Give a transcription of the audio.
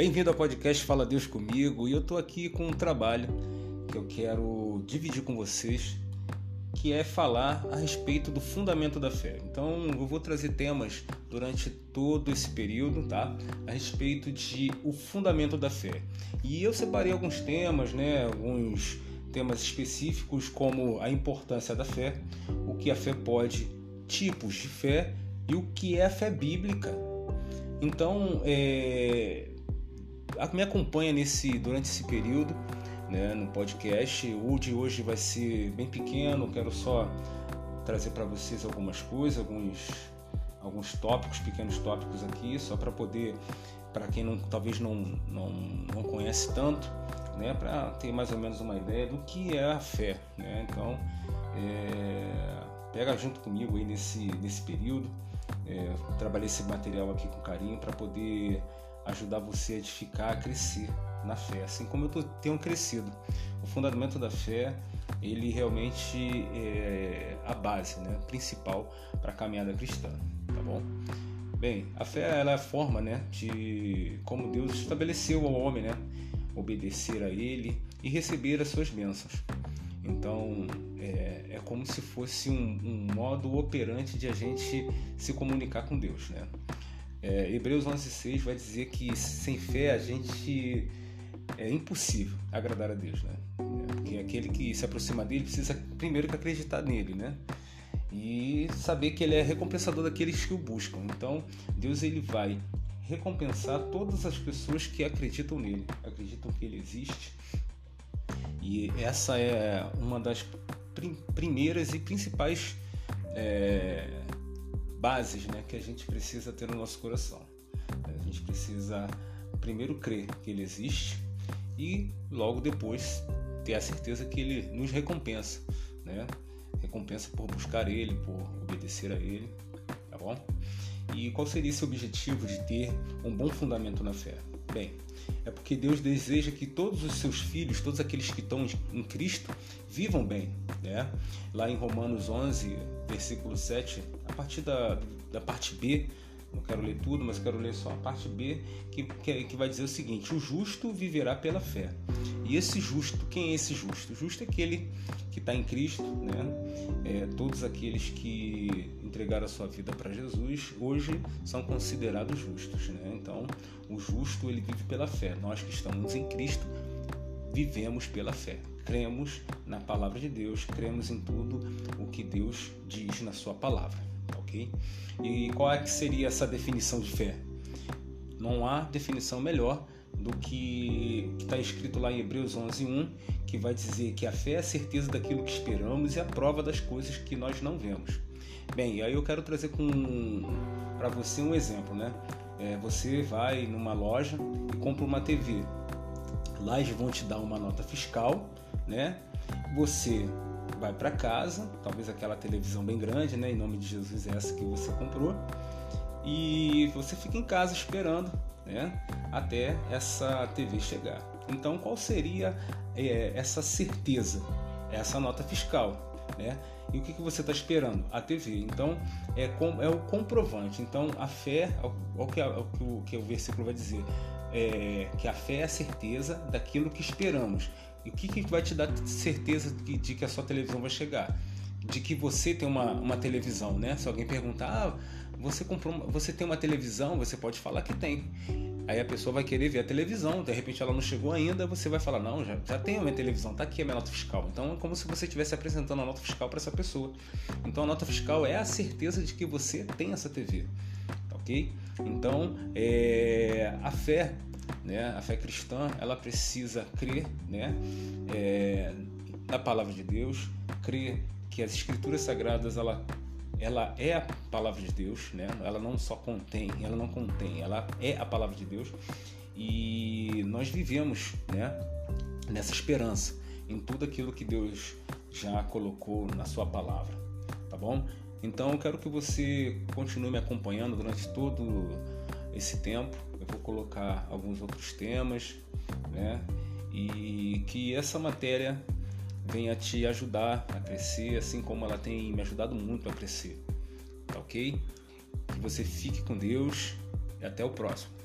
Bem-vindo ao podcast Fala Deus Comigo e eu tô aqui com um trabalho que eu quero dividir com vocês, que é falar a respeito do fundamento da fé. Então, eu vou trazer temas durante todo esse período, tá? A respeito de o fundamento da fé. E eu separei alguns temas, né, alguns temas específicos como a importância da fé, o que a fé pode, tipos de fé e o que é a fé bíblica. Então, é, me acompanha nesse durante esse período, né, no podcast. O de hoje vai ser bem pequeno, quero só trazer para vocês algumas coisas, alguns alguns tópicos, pequenos tópicos aqui, só para poder para quem não, talvez não, não, não conhece tanto, né, para ter mais ou menos uma ideia do que é a fé, né? Então, é, pega junto comigo aí nesse nesse período. É, trabalhei esse material aqui com carinho para poder ajudar você a edificar, a crescer na fé, assim como eu tenho crescido. O fundamento da fé, ele realmente é a base, né, principal para a caminhada cristã, tá bom? Bem, a fé ela é a forma, né, de como Deus estabeleceu ao homem, né, obedecer a Ele e receber as suas bênçãos. Então é, é como se fosse um, um modo operante de a gente se comunicar com Deus, né? É, Hebreus 11:6 vai dizer que sem fé a gente é impossível agradar a Deus, né? Porque aquele que se aproxima dele precisa primeiro que acreditar nele, né? E saber que ele é recompensador daqueles que o buscam. Então, Deus ele vai recompensar todas as pessoas que acreditam nele, acreditam que ele existe. E essa é uma das primeiras e principais é, bases né, que a gente precisa ter no nosso coração. A gente precisa primeiro crer que ele existe e logo depois ter a certeza que ele nos recompensa, né? Recompensa por buscar ele, por obedecer a ele, tá bom? E qual seria esse objetivo de ter um bom fundamento na fé? Bem, é porque Deus deseja que todos os seus filhos, todos aqueles que estão em Cristo, vivam bem. Né? Lá em Romanos 11, versículo 7, a partir da, da parte B, não quero ler tudo, mas quero ler só a parte B, que, que, que vai dizer o seguinte: o justo viverá pela fé. E esse justo, quem é esse justo? Justo é aquele que está em Cristo, né? É, todos aqueles que entregaram a sua vida para Jesus hoje são considerados justos, né? Então, o justo ele vive pela fé. Nós que estamos em Cristo vivemos pela fé. Cremos na palavra de Deus, cremos em tudo o que Deus diz na sua palavra, ok? E qual é que seria essa definição de fé? Não há definição melhor do que está escrito lá em Hebreus 11:1, que vai dizer que a fé é a certeza daquilo que esperamos e a prova das coisas que nós não vemos. Bem, aí eu quero trazer para você um exemplo, né? É, você vai numa loja e compra uma TV. Lá eles vão te dar uma nota fiscal, né? Você vai para casa, talvez aquela televisão bem grande, né? Em nome de Jesus é essa que você comprou. E você fica em casa esperando, né? Até essa TV chegar. Então, qual seria é, essa certeza? Essa nota fiscal né? E o que, que você está esperando? A TV. Então, é, com, é o comprovante. Então, a fé, o que, o que o versículo vai dizer, é que a fé é a certeza daquilo que esperamos. E o que, que vai te dar certeza de, de que a sua televisão vai chegar? De que você tem uma, uma televisão, né? Se alguém perguntar, ah, você comprou, você tem uma televisão, você pode falar que tem. Aí a pessoa vai querer ver a televisão, de repente ela não chegou ainda, você vai falar: Não, já, já tenho a minha televisão, tá aqui a minha nota fiscal. Então é como se você estivesse apresentando a nota fiscal para essa pessoa. Então a nota fiscal é a certeza de que você tem essa TV, tá ok? Então é, a fé, né, a fé cristã, ela precisa crer né, é, na palavra de Deus, crer que as escrituras sagradas ela ela é a palavra de Deus, né? Ela não só contém, ela não contém, ela é a palavra de Deus. E nós vivemos, né, nessa esperança em tudo aquilo que Deus já colocou na sua palavra, tá bom? Então eu quero que você continue me acompanhando durante todo esse tempo. Eu vou colocar alguns outros temas, né? E que essa matéria venha te ajudar a crescer, assim como ela tem me ajudado muito a crescer. Tá ok? Que você fique com Deus e até o próximo.